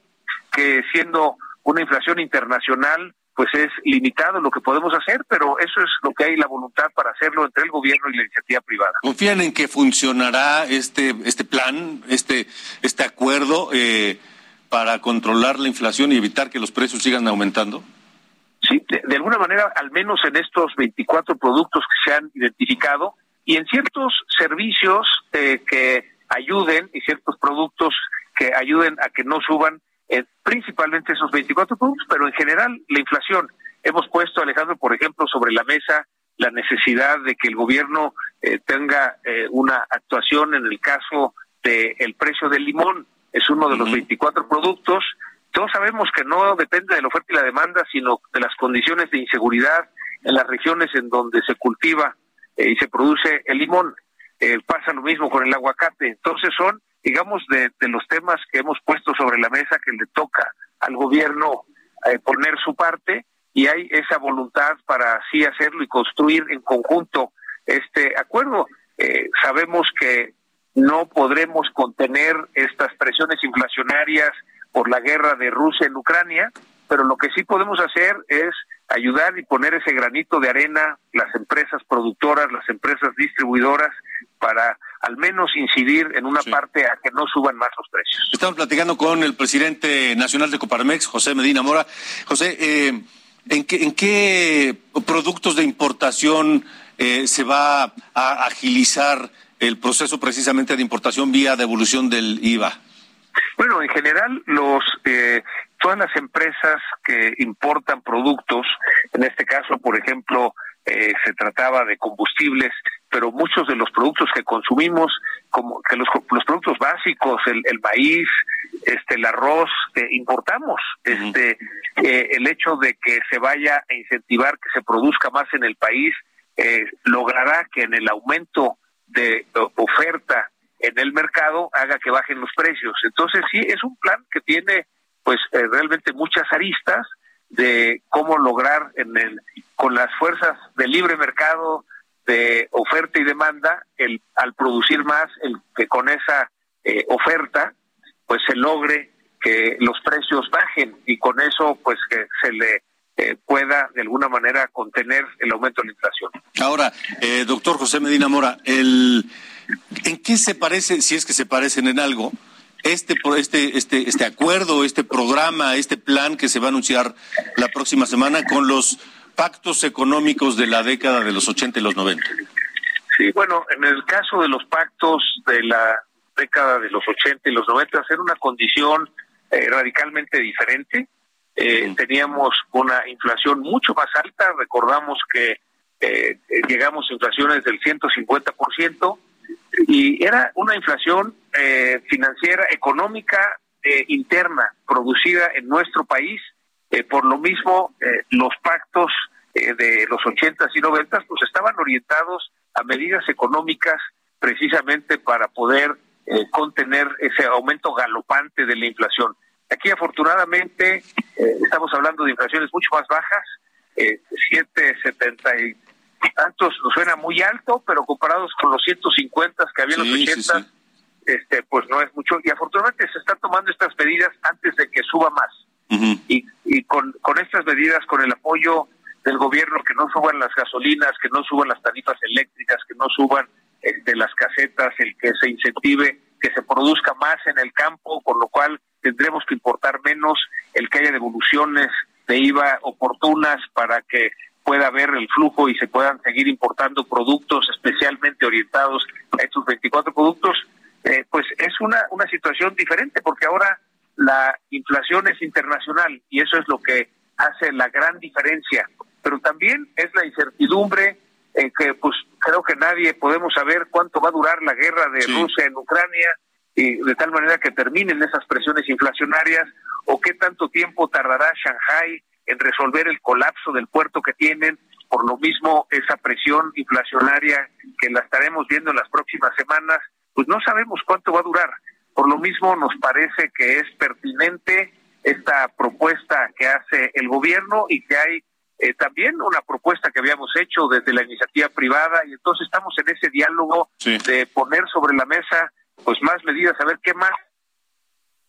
que siendo una inflación internacional, pues es limitado lo que podemos hacer, pero eso es lo que hay la voluntad para hacerlo entre el gobierno y la iniciativa privada. ¿Confían en que funcionará este este plan, este este acuerdo eh, para controlar la inflación y evitar que los precios sigan aumentando? Sí, de, de alguna manera, al menos en estos 24 productos que se han identificado, y en ciertos servicios eh, que ayuden y ciertos productos que ayuden a que no suban eh, principalmente esos 24 productos, pero en general la inflación. Hemos puesto, Alejandro, por ejemplo, sobre la mesa la necesidad de que el gobierno eh, tenga una actuación en el caso del el precio del limón. Es uno de los 24 productos. Todos sabemos que no depende de la oferta y la demanda, sino de las condiciones de inseguridad en las regiones en donde se cultiva eh, y se produce el limón. Eh, pasa lo mismo con el aguacate. Entonces son, digamos, de, los temas que hemos puesto sobre la mesa que le toca al gobierno eh, poner su parte y hay esa voluntad para así hacerlo y construir en conjunto este acuerdo. sabemos que no podremos contener estas presiones inflacionarias por la guerra de Rusia en Ucrania, pero lo que sí podemos hacer es ayudar y poner ese granito de arena las empresas productoras, las empresas distribuidoras, para al menos incidir en una parte a que no suban más los precios. Estamos platicando con el presidente nacional de Coparmex, José Medina Mora. José, eh, ¿en, qué, ¿en qué productos de importación eh, se va a agilizar el proceso precisamente de importación vía devolución del IVA? Bueno, en general los eh, todas las empresas que importan productos, en este caso, por ejemplo, eh, se trataba de combustibles, pero muchos de los productos que consumimos, como que los, los productos básicos, el, el maíz, este, el arroz, eh, importamos. Este, eh, el hecho de que se vaya a incentivar que se produzca más en el país logrará que en el aumento de oferta en el mercado haga que bajen los precios. Entonces sí, es un plan que tiene pues eh, realmente muchas aristas de cómo lograr en el con las fuerzas del libre mercado de oferta y demanda el al producir más el que con esa eh, oferta pues se logre que los precios bajen y con eso pues que se le eh, pueda de alguna manera contener el aumento de la inflación. Ahora, doctor José Medina Mora, el, ¿en qué se parece, si es que se parecen en algo, este, este, este, este acuerdo, este programa, este plan que se va a anunciar la próxima semana con los pactos económicos de la década de los 80 y los 90? Sí, bueno, en el caso de los pactos de la década de los 80 y los 90, hacer una condición eh, radicalmente diferente. Eh, teníamos una inflación mucho más alta, recordamos que eh, llegamos a inflaciones del 150%, y era una inflación eh, financiera, económica, eh, interna, producida en nuestro país. Eh, por lo mismo, los pactos de los ochentas y noventas pues estaban orientados a medidas económicas precisamente para poder contener ese aumento galopante de la inflación. Aquí afortunadamente estamos hablando de inflaciones mucho más bajas, eh, 7,70 tantos nos suena muy alto, pero comparados con los 150 que había en los 80, este, pues no es mucho. Y afortunadamente se están tomando estas medidas antes de que suba más. Y, y con, con estas medidas, con el apoyo del gobierno que no suban las gasolinas, que no suban las tarifas eléctricas, que no suban este, las casetas, el que se incentive que se produzca más en el campo, con lo cual tendremos que importar menos, el que haya devoluciones de IVA oportunas para que pueda haber el flujo y se puedan seguir importando productos especialmente orientados a estos 24 productos, eh, pues es una, una situación diferente porque ahora la inflación es internacional y eso es lo que hace la gran diferencia. Pero también es la incertidumbre en que pues creo que nadie podemos saber cuánto va a durar la guerra de Rusia en Ucrania y de tal manera que terminen esas presiones inflacionarias o qué tanto tiempo tardará Shanghai en resolver el colapso del puerto que tienen, por lo mismo esa presión inflacionaria que la estaremos viendo en las próximas semanas, pues no sabemos cuánto va a durar. Por lo mismo nos parece que es pertinente esta propuesta que hace el gobierno y que hay eh, también una propuesta que habíamos hecho desde la iniciativa privada y entonces estamos en ese diálogo de poner sobre la mesa pues más medidas, a ver qué más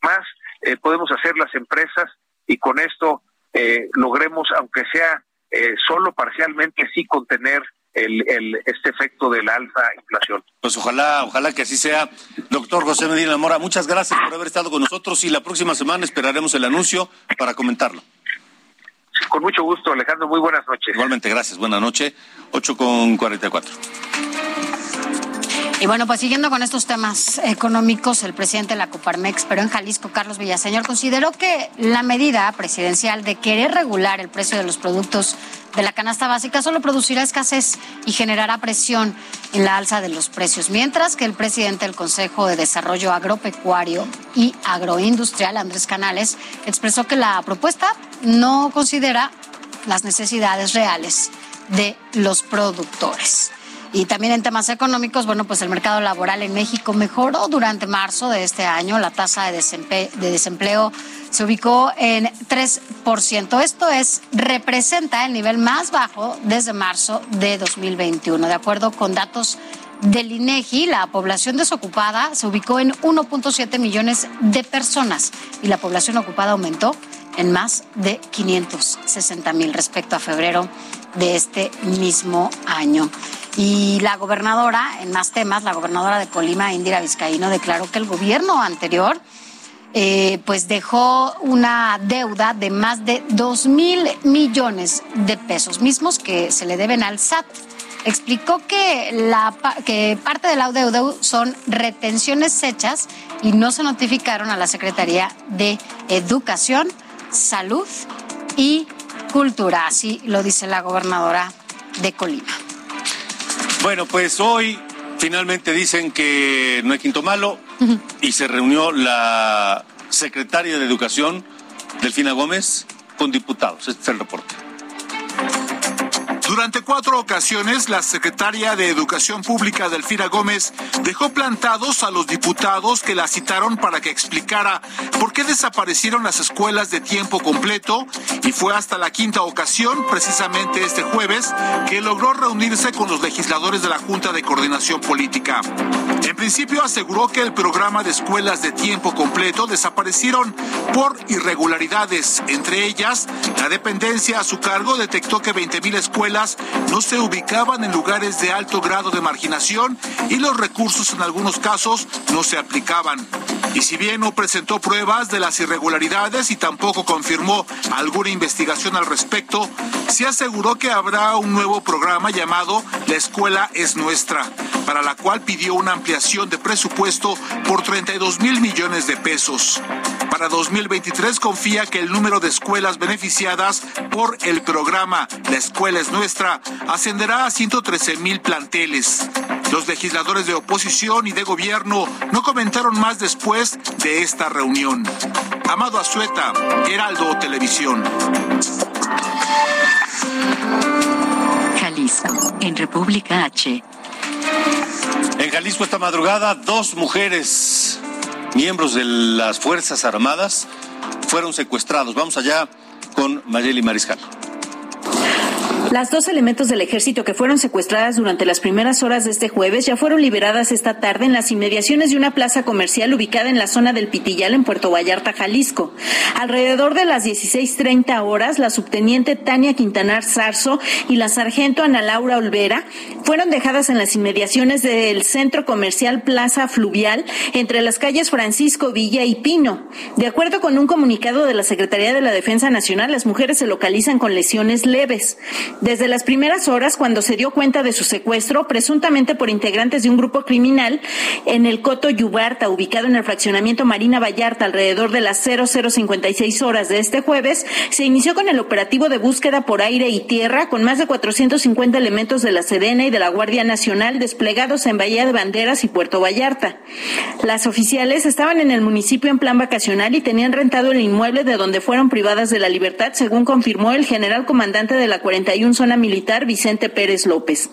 más eh, podemos hacer las empresas y con esto eh, logremos, aunque sea solo parcialmente, sí contener el, el, este efecto de la alta inflación. Pues ojalá, ojalá que así sea. Doctor José Medina Mora, muchas gracias por haber estado con nosotros y la próxima semana esperaremos el anuncio para comentarlo. Con mucho gusto, Alejandro. Muy buenas noches. Igualmente, gracias. Buenas noches. 8 con 44. Y bueno, pues siguiendo con estos temas económicos, el presidente de la Coparmex, pero en Jalisco, Carlos Villaseñor, consideró que la medida presidencial de querer regular el precio de los productos de la canasta básica solo producirá escasez y generará presión en la alza de los precios, mientras que el presidente del Consejo de Desarrollo Agropecuario y Agroindustrial, Andrés Canales, expresó que la propuesta no considera las necesidades reales de los productores. Y también en temas económicos, bueno, pues el mercado laboral en México mejoró durante marzo de este año. La tasa de desempleo, de desempleo se ubicó en 3%. Esto es, representa el nivel más bajo desde marzo de 2021. De acuerdo con datos del INEGI, la población desocupada se ubicó en 1.7 millones de personas y la población ocupada aumentó en más de 560 mil respecto a febrero de este mismo año. Y la gobernadora, en más temas, la gobernadora de Colima, Indira Vizcaíno, declaró que el gobierno anterior eh, pues dejó una deuda de más de 2 mil millones de pesos, mismos que se le deben al SAT. Explicó que, la, que parte de la deuda son retenciones hechas y no se notificaron a la Secretaría de Educación, Salud y Cultura. Así lo dice la gobernadora de Colima. Bueno, pues hoy finalmente dicen que no hay quinto malo y se reunió la secretaria de Educación, Delfina Gómez, con diputados. Este es el reporte. Durante cuatro ocasiones, la secretaria de Educación Pública, Delfina Gómez, dejó plantados a los diputados que la citaron para que explicara por qué desaparecieron las escuelas de tiempo completo y fue hasta la quinta ocasión, precisamente este jueves, que logró reunirse con los legisladores de la Junta de Coordinación Política. En principio aseguró que el programa de escuelas de tiempo completo desaparecieron por irregularidades, entre ellas la dependencia a su cargo detectó que 20.000 escuelas no se ubicaban en lugares de alto grado de marginación y los recursos en algunos casos no se aplicaban. Y si bien no presentó pruebas de las irregularidades y tampoco confirmó alguna investigación al respecto, se aseguró que habrá un nuevo programa llamado La Escuela es Nuestra, para la cual pidió una ampliación de presupuesto por 32 mil millones de pesos. Para 2023 confía que el número de escuelas beneficiadas por el programa La Escuela es Nuestra ascenderá a 113 mil planteles. Los legisladores de oposición y de gobierno no comentaron más después de esta reunión. Amado Azueta, Heraldo Televisión. Jalisco, en República H. En Jalisco esta madrugada, dos mujeres, miembros de las Fuerzas Armadas, fueron secuestrados. Vamos allá con Mayeli Mariscal. Las dos elementos del ejército que fueron secuestradas durante las primeras horas de este jueves ya fueron liberadas esta tarde en las inmediaciones de una plaza comercial ubicada en la zona del Pitillal en Puerto Vallarta, Jalisco. Alrededor de las 16:30 horas, la subteniente Tania Quintanar Zarzo y la sargento Ana Laura Olvera fueron dejadas en las inmediaciones del centro comercial Plaza Fluvial entre las calles Francisco Villa y Pino. De acuerdo con un comunicado de la Secretaría de la Defensa Nacional, las mujeres se localizan con lesiones leves. Desde las primeras horas, cuando se dio cuenta de su secuestro, presuntamente por integrantes de un grupo criminal, en el Coto Yubarta, ubicado en el fraccionamiento Marina Vallarta, alrededor de las 0056 horas de este jueves, se inició con el operativo de búsqueda por aire y tierra con más de 450 elementos de la Sedena y de la Guardia Nacional desplegados en Bahía de Banderas y Puerto Vallarta. Las oficiales estaban en el municipio en plan vacacional y tenían rentado el inmueble de donde fueron privadas de la libertad, según confirmó el general comandante de la 41 Zona Militar, Vicente Pérez López.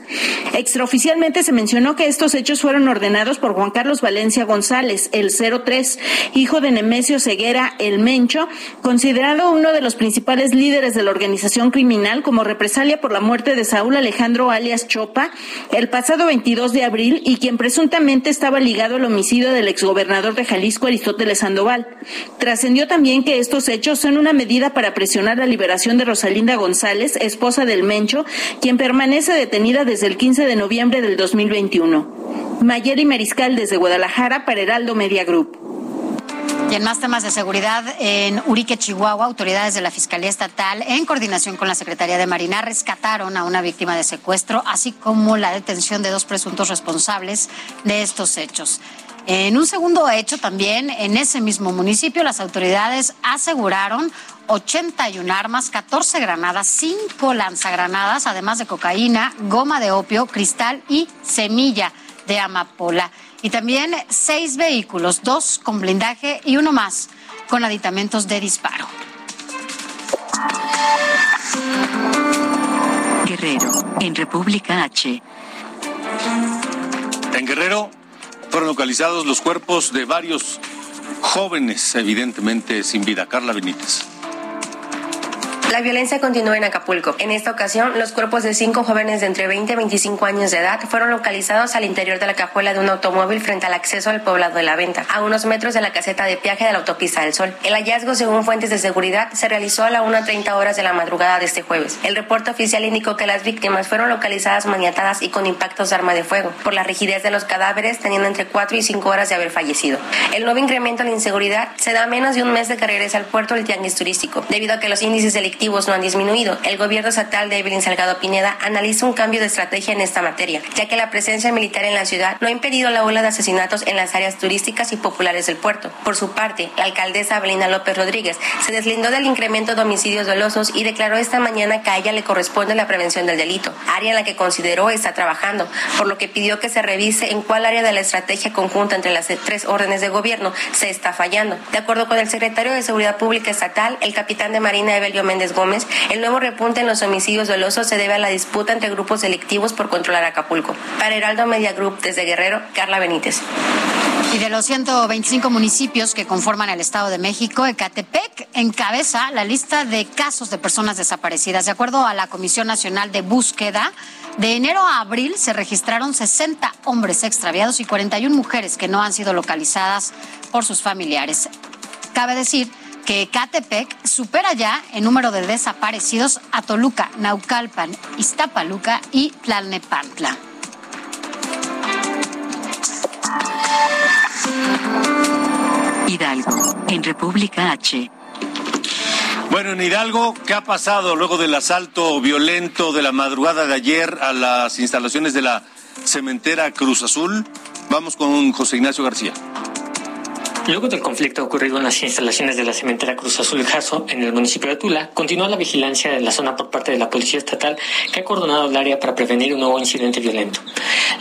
Extraoficialmente se mencionó que estos hechos fueron ordenados por Juan Carlos Valencia González, el 03, hijo de Nemesio Ceguera, el Mencho, considerado uno de los principales líderes de la organización criminal como represalia por la muerte de Saúl Alejandro alias Chopa el pasado 22 de abril y quien presuntamente estaba ligado al homicidio del exgobernador de Jalisco Aristóteles Sandoval. Trascendió también que estos hechos son una medida para presionar la liberación de Rosalinda González, esposa del Mencho, quien permanece detenida desde el 15 de noviembre del 2021. Mayeli Mariscal desde Guadalajara para Heraldo Media Group. Y en más temas de seguridad, en Urique, Chihuahua, autoridades de la Fiscalía Estatal, en coordinación con la Secretaría de Marina, rescataron a una víctima de secuestro, así como la detención de dos presuntos responsables de estos hechos. En un segundo hecho también, en ese mismo municipio, las autoridades aseguraron 81 armas, 14 granadas, 5 lanzagranadas, además de cocaína, goma de opio, cristal y semilla de amapola. Y también seis vehículos, dos con blindaje y uno más con aditamentos de disparo. Guerrero, en República H. En Guerrero fueron localizados los cuerpos de varios jóvenes, evidentemente sin vida. Carla Benítez. La violencia continúa en Acapulco. En esta ocasión, los cuerpos de cinco jóvenes de entre 20 y 25 años de edad fueron localizados al interior de la cajuela de un automóvil frente al acceso al poblado de la venta, a unos metros de la caseta de peaje de la autopista del Sol. El hallazgo, según fuentes de seguridad, se realizó a las 1.30 horas de la madrugada de este jueves. El reporte oficial indicó que las víctimas fueron localizadas maniatadas y con impactos de arma de fuego. Por la rigidez de los cadáveres, teniendo entre 4 y 5 horas de haber fallecido. El nuevo incremento en la inseguridad se da menos de un mes de que regrese al puerto el tianguis turístico, debido a que los índices delictivos no han disminuido. El gobierno estatal de Evelyn Salgado Pineda analiza un cambio de estrategia en esta materia, ya que la presencia militar en la ciudad no ha impedido la ola de asesinatos en las áreas turísticas y populares del puerto. Por su parte, la alcaldesa Abelina López Rodríguez se deslindó del incremento de homicidios dolosos y declaró esta mañana que a ella le corresponde la prevención del delito, área en la que consideró está trabajando, por lo que pidió que se revise en cuál área de la estrategia conjunta entre las tres órdenes de gobierno se está fallando. De acuerdo con el secretario de Seguridad Pública Estatal, el capitán de Marina Evelio Méndez Gómez, el nuevo repunte en los homicidios dolosos se debe a la disputa entre grupos delictivos por controlar Acapulco. Para Heraldo Media Group desde Guerrero, Carla Benítez. Y de los 125 municipios que conforman el Estado de México, Ecatepec encabeza la lista de casos de personas desaparecidas. De acuerdo a la Comisión Nacional de Búsqueda, de enero a abril se registraron 60 hombres extraviados y 41 mujeres que no han sido localizadas por sus familiares. Cabe decir que Catepec supera ya en número de desaparecidos a Toluca, Naucalpan, Iztapaluca y Tlalnepantla. Hidalgo, en República H. Bueno, en Hidalgo, ¿qué ha pasado luego del asalto violento de la madrugada de ayer a las instalaciones de la cementera Cruz Azul? Vamos con José Ignacio García. Luego del conflicto ocurrido en las instalaciones de la cementera Cruz Azul Jaso en el municipio de Tula, continúa la vigilancia de la zona por parte de la Policía Estatal que ha coordonado el área para prevenir un nuevo incidente violento.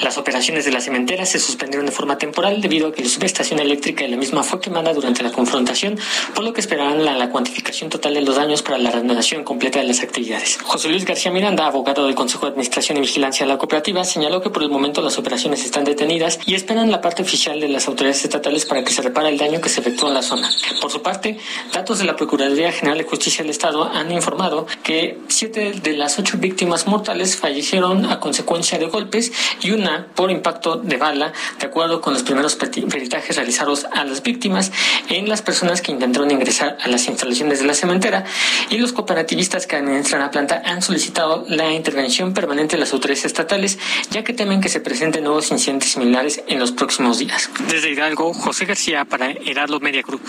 Las operaciones de la cementera se suspendieron de forma temporal debido a que la subestación eléctrica de la misma fue quemada durante la confrontación, por lo que esperarán la, la cuantificación total de los daños para la reanudación completa de las actividades. José Luis García Miranda, abogado del Consejo de Administración y Vigilancia de la Cooperativa, señaló que por el momento las operaciones están detenidas y esperan la parte oficial de las autoridades estatales para que se repare el daño que se efectuó en la zona. Por su parte, datos de la Procuraduría General de Justicia del Estado han informado que siete de las ocho víctimas mortales fallecieron a consecuencia de golpes y una por impacto de bala, de acuerdo con los primeros peritajes realizados a las víctimas en las personas que intentaron ingresar a las instalaciones de la cementera y los cooperativistas que administran la planta han solicitado la intervención permanente de las autoridades estatales, ya que temen que se presenten nuevos incidentes similares en los próximos días. Desde Hidalgo, José García para Heraldo Media Group.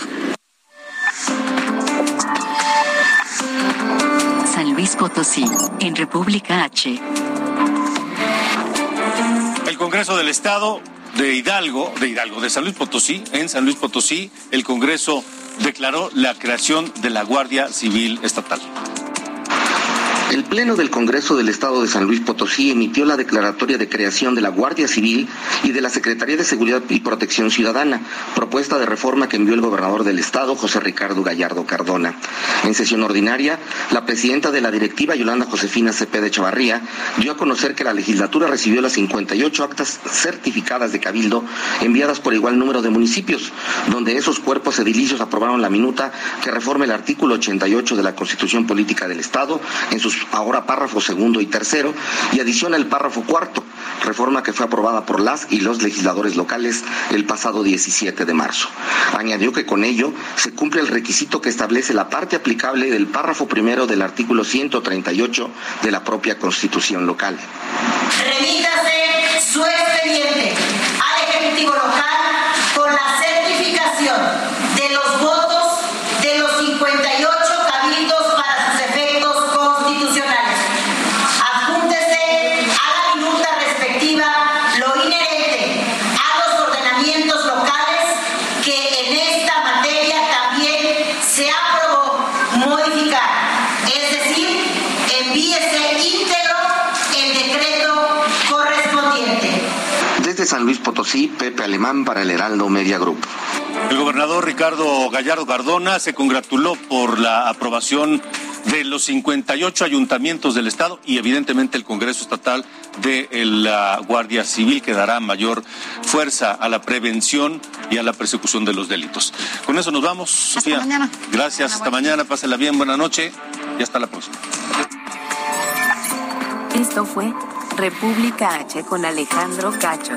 San Luis Potosí, en República H. El Congreso del Estado de Hidalgo, de Hidalgo, de San Luis Potosí, en San Luis Potosí, el Congreso declaró la creación de la Guardia Civil Estatal. El Pleno del Congreso del Estado de San Luis Potosí emitió la declaratoria de creación de la Guardia Civil y de la Secretaría de Seguridad y Protección Ciudadana, propuesta de reforma que envió el gobernador del Estado, José Ricardo Gallardo Cardona. En sesión ordinaria, la presidenta de la directiva, Yolanda Josefina Cepeda Chavarría, dio a conocer que la legislatura recibió las 58 actas certificadas de Cabildo enviadas por igual número de municipios, donde esos cuerpos edilicios aprobaron la minuta que reforma el artículo 88 de la Constitución Política del Estado en sus ahora párrafo segundo y tercero, y adiciona el párrafo cuarto, reforma que fue aprobada por las y los legisladores locales el pasado 17 de marzo. Añadió que con ello se cumple el requisito que establece la parte aplicable del párrafo primero del artículo 138 de la propia Constitución local. Remítase su expediente Potosí, Pepe Alemán para el Heraldo Media Group. El gobernador Ricardo Gallardo Cardona se congratuló por la aprobación de los 58 ayuntamientos del Estado y evidentemente el Congreso Estatal de la Guardia Civil que dará mayor fuerza a la prevención y a la persecución de los delitos. Con eso nos vamos, Sofía. mañana. Gracias, hasta mañana, pásela bien, buena noche y hasta la próxima. Esto fue República H con Alejandro Cacho.